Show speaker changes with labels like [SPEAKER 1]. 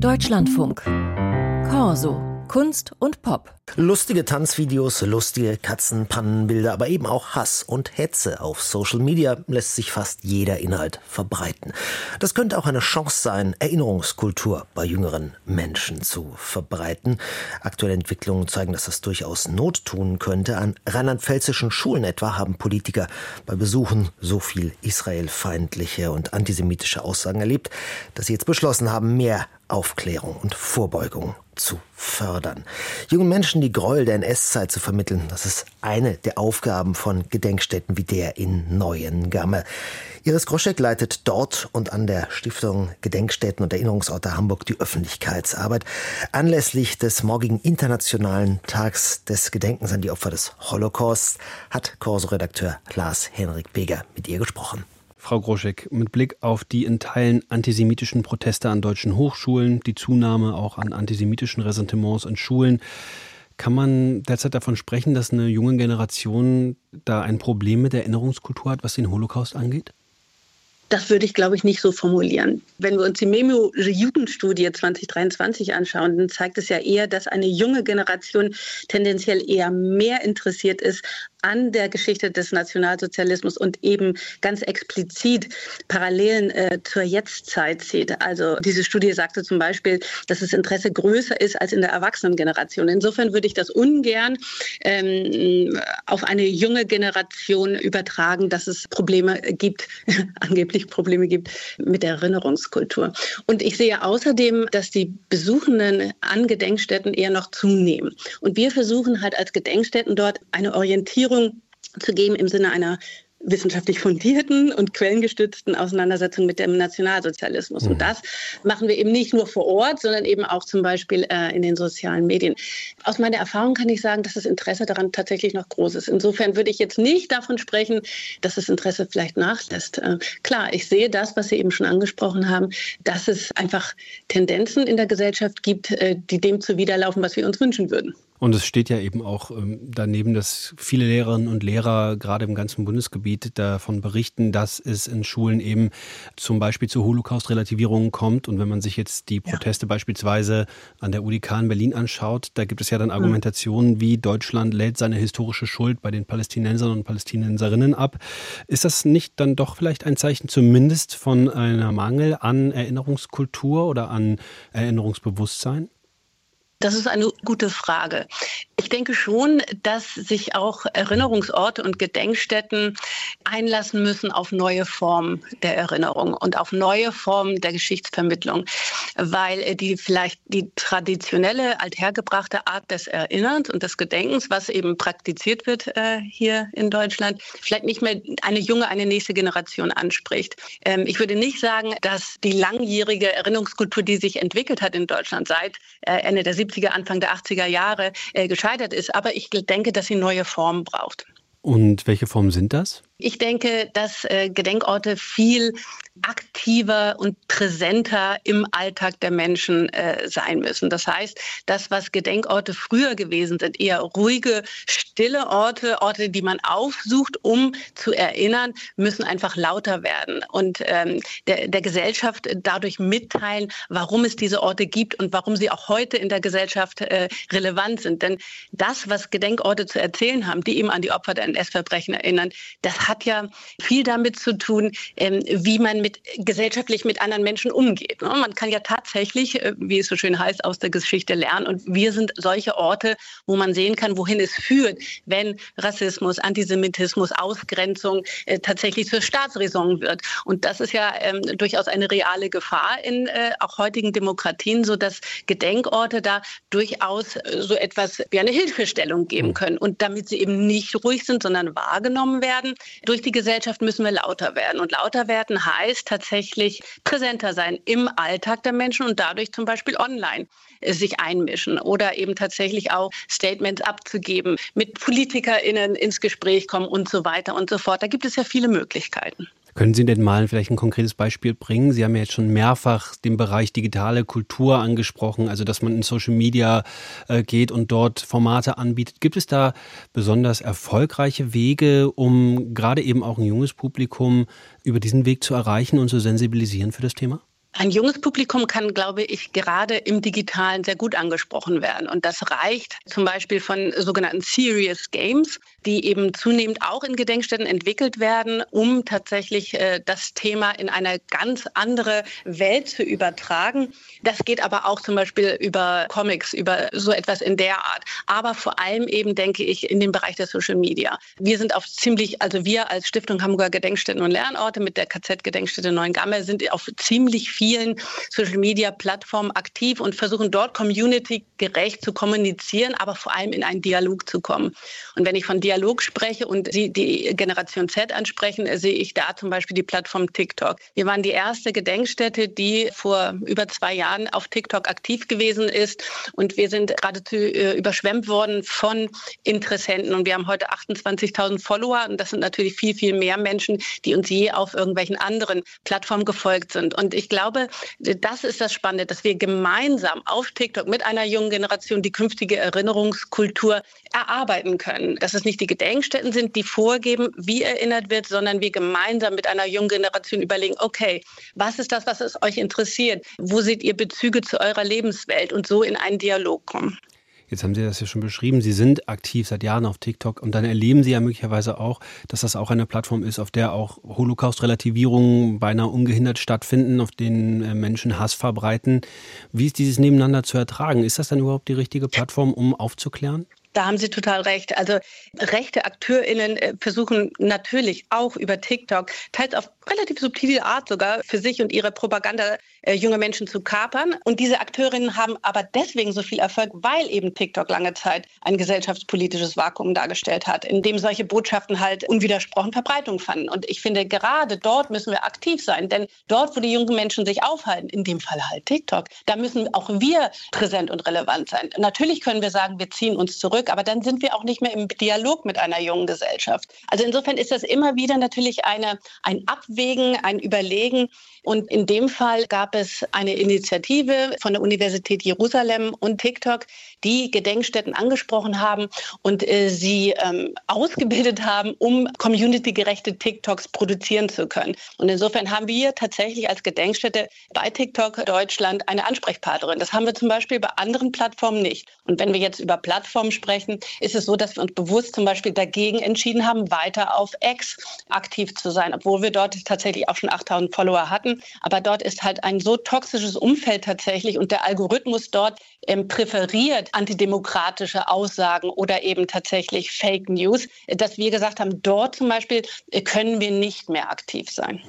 [SPEAKER 1] Deutschlandfunk. Corso. Kunst und Pop.
[SPEAKER 2] Lustige Tanzvideos, lustige Katzenpannenbilder, aber eben auch Hass und Hetze. Auf Social Media lässt sich fast jeder Inhalt verbreiten. Das könnte auch eine Chance sein, Erinnerungskultur bei jüngeren Menschen zu verbreiten. Aktuelle Entwicklungen zeigen, dass das durchaus Not tun könnte. An rheinland-pfälzischen Schulen etwa haben Politiker bei Besuchen so viel israelfeindliche und antisemitische Aussagen erlebt, dass sie jetzt beschlossen haben, mehr Aufklärung und Vorbeugung zu fördern. Jungen Menschen die Gräuel der NS-Zeit zu vermitteln, das ist eine der Aufgaben von Gedenkstätten wie der in Neuengamme. Iris Groschek leitet dort und an der Stiftung Gedenkstätten und Erinnerungsorte Hamburg die Öffentlichkeitsarbeit. Anlässlich des morgigen Internationalen Tags des Gedenkens an die Opfer des Holocaust hat Corso-Redakteur Lars Henrik Beger mit ihr gesprochen.
[SPEAKER 3] Frau Groschek, mit Blick auf die in Teilen antisemitischen Proteste an deutschen Hochschulen, die Zunahme auch an antisemitischen Ressentiments in Schulen, kann man derzeit davon sprechen, dass eine junge Generation da ein Problem mit der Erinnerungskultur hat, was den Holocaust angeht?
[SPEAKER 4] Das würde ich, glaube ich, nicht so formulieren. Wenn wir uns die Memo Jugendstudie 2023 anschauen, dann zeigt es ja eher, dass eine junge Generation tendenziell eher mehr interessiert ist an der Geschichte des Nationalsozialismus und eben ganz explizit Parallelen äh, zur Jetztzeit sieht. Also diese Studie sagte zum Beispiel, dass das Interesse größer ist als in der Erwachsenengeneration. Insofern würde ich das ungern ähm, auf eine junge Generation übertragen, dass es Probleme gibt, angeblich Probleme gibt mit der Erinnerungskultur. Und ich sehe außerdem, dass die Besuchenden an Gedenkstätten eher noch zunehmen. Und wir versuchen halt als Gedenkstätten dort eine Orientierung zu geben im Sinne einer wissenschaftlich fundierten und quellengestützten Auseinandersetzung mit dem Nationalsozialismus. Mhm. Und das machen wir eben nicht nur vor Ort, sondern eben auch zum Beispiel äh, in den sozialen Medien. Aus meiner Erfahrung kann ich sagen, dass das Interesse daran tatsächlich noch groß ist. Insofern würde ich jetzt nicht davon sprechen, dass das Interesse vielleicht nachlässt. Äh, klar, ich sehe das, was Sie eben schon angesprochen haben, dass es einfach Tendenzen in der Gesellschaft gibt, äh, die dem zuwiderlaufen, was wir uns wünschen würden.
[SPEAKER 3] Und es steht ja eben auch ähm, daneben, dass viele Lehrerinnen und Lehrer gerade im ganzen Bundesgebiet davon berichten, dass es in Schulen eben zum Beispiel zu Holocaust-Relativierungen kommt. Und wenn man sich jetzt die Proteste ja. beispielsweise an der UDK in Berlin anschaut, da gibt es ja dann hm. Argumentationen wie Deutschland lädt seine historische Schuld bei den Palästinensern und Palästinenserinnen ab. Ist das nicht dann doch vielleicht ein Zeichen zumindest von einer Mangel an Erinnerungskultur oder an Erinnerungsbewusstsein?
[SPEAKER 4] Das ist eine gute Frage. Ich denke schon, dass sich auch Erinnerungsorte und Gedenkstätten einlassen müssen auf neue Formen der Erinnerung und auf neue Formen der Geschichtsvermittlung, weil die vielleicht die traditionelle, althergebrachte Art des Erinnerns und des Gedenkens, was eben praktiziert wird äh, hier in Deutschland, vielleicht nicht mehr eine junge, eine nächste Generation anspricht. Ähm, ich würde nicht sagen, dass die langjährige Erinnerungskultur, die sich entwickelt hat in Deutschland seit äh, Ende der 70er, Anfang der 80er Jahre, äh, gescheitert ist. Aber ich denke, dass sie neue Formen braucht.
[SPEAKER 3] Und welche Formen sind das?
[SPEAKER 4] Ich denke, dass äh, Gedenkorte viel aktiver und präsenter im Alltag der Menschen äh, sein müssen. Das heißt, das, was Gedenkorte früher gewesen sind, eher ruhige, stille Orte, Orte, die man aufsucht, um zu erinnern, müssen einfach lauter werden und ähm, der, der Gesellschaft dadurch mitteilen, warum es diese Orte gibt und warum sie auch heute in der Gesellschaft äh, relevant sind. Denn das, was Gedenkorte zu erzählen haben, die eben an die Opfer der NS-Verbrechen erinnern, das hat ja viel damit zu tun, ähm, wie man mit, gesellschaftlich mit anderen Menschen umgeht. Ne? Man kann ja tatsächlich, äh, wie es so schön heißt, aus der Geschichte lernen. Und wir sind solche Orte, wo man sehen kann, wohin es führt, wenn Rassismus, Antisemitismus, Ausgrenzung äh, tatsächlich zur Staatsräson wird. Und das ist ja ähm, durchaus eine reale Gefahr in äh, auch heutigen Demokratien, so dass Gedenkorte da durchaus so etwas wie eine Hilfestellung geben hm. können. Und damit sie eben nicht ruhig sind, sondern wahrgenommen werden, durch die Gesellschaft müssen wir lauter werden. Und lauter werden heißt tatsächlich präsenter sein im Alltag der Menschen und dadurch zum Beispiel online äh, sich einmischen oder eben tatsächlich auch Statements abzugeben, mit PolitikerInnen ins Gespräch kommen und so weiter und so fort. Da gibt es ja viele Möglichkeiten.
[SPEAKER 3] Können Sie denn mal vielleicht ein konkretes Beispiel bringen? Sie haben ja jetzt schon mehrfach den Bereich digitale Kultur angesprochen, also dass man in Social Media äh, geht und dort Formate anbietet. Gibt es da besonders erfolgreiche Wege, um gerade eben auch ein junges Publikum über diesen Weg zu erreichen und zu sensibilisieren für das Thema?
[SPEAKER 4] Ein junges Publikum kann, glaube ich, gerade im Digitalen sehr gut angesprochen werden. Und das reicht zum Beispiel von sogenannten Serious Games, die eben zunehmend auch in Gedenkstätten entwickelt werden, um tatsächlich äh, das Thema in eine ganz andere Welt zu übertragen. Das geht aber auch zum Beispiel über Comics, über so etwas in der Art. Aber vor allem eben, denke ich, in dem Bereich der Social Media. Wir sind auf ziemlich, also wir als Stiftung Hamburger Gedenkstätten und Lernorte mit der KZ-Gedenkstätte Neuengamme sind auf ziemlich vielen Social-Media-Plattformen aktiv und versuchen dort community-gerecht zu kommunizieren, aber vor allem in einen Dialog zu kommen. Und wenn ich von Dialog spreche und Sie die Generation Z ansprechen, sehe ich da zum Beispiel die Plattform TikTok. Wir waren die erste Gedenkstätte, die vor über zwei Jahren auf TikTok aktiv gewesen ist und wir sind geradezu äh, überschwemmt worden von Interessenten und wir haben heute 28.000 Follower und das sind natürlich viel, viel mehr Menschen, die uns je auf irgendwelchen anderen Plattformen gefolgt sind. Und ich glaube, das ist das Spannende, dass wir gemeinsam auf TikTok mit einer jungen Generation die künftige Erinnerungskultur erarbeiten können. Dass es nicht die Gedenkstätten sind, die vorgeben, wie erinnert wird, sondern wir gemeinsam mit einer jungen Generation überlegen, okay, was ist das, was es euch interessiert? Wo seht ihr Bezüge zu eurer Lebenswelt? Und so in einen Dialog kommen.
[SPEAKER 3] Jetzt haben Sie das ja schon beschrieben. Sie sind aktiv seit Jahren auf TikTok und dann erleben Sie ja möglicherweise auch, dass das auch eine Plattform ist, auf der auch Holocaust-Relativierungen beinahe ungehindert stattfinden, auf denen äh, Menschen Hass verbreiten. Wie ist dieses Nebeneinander zu ertragen? Ist das dann überhaupt die richtige Plattform, um aufzuklären?
[SPEAKER 4] Da haben Sie total recht. Also rechte AkteurInnen äh, versuchen natürlich auch über TikTok, teils auf relativ subtile Art sogar, für sich und ihre Propaganda äh, junge Menschen zu kapern. Und diese Akteurinnen haben aber deswegen so viel Erfolg, weil eben TikTok lange Zeit ein gesellschaftspolitisches Vakuum dargestellt hat, in dem solche Botschaften halt unwidersprochen Verbreitung fanden. Und ich finde, gerade dort müssen wir aktiv sein, denn dort, wo die jungen Menschen sich aufhalten, in dem Fall halt TikTok, da müssen auch wir präsent und relevant sein. Natürlich können wir sagen, wir ziehen uns zurück, aber dann sind wir auch nicht mehr im Dialog mit einer jungen Gesellschaft. Also insofern ist das immer wieder natürlich eine, ein Abwägen, ein Überlegen. Und in dem Fall gab es eine Initiative von der Universität Jerusalem und TikTok, die Gedenkstätten angesprochen haben und äh, sie ähm, ausgebildet haben, um communitygerechte TikToks produzieren zu können. Und insofern haben wir tatsächlich als Gedenkstätte bei TikTok Deutschland eine Ansprechpartnerin. Das haben wir zum Beispiel bei anderen Plattformen nicht. Und wenn wir jetzt über Plattformen sprechen, ist es so, dass wir uns bewusst zum Beispiel dagegen entschieden haben, weiter auf X aktiv zu sein, obwohl wir dort tatsächlich auch schon 8000 Follower hatten. Aber dort ist halt ein so toxisches Umfeld tatsächlich und der Algorithmus dort ähm, präferiert antidemokratische Aussagen oder eben tatsächlich Fake News, dass wir gesagt haben, dort zum Beispiel äh, können wir nicht mehr aktiv sein.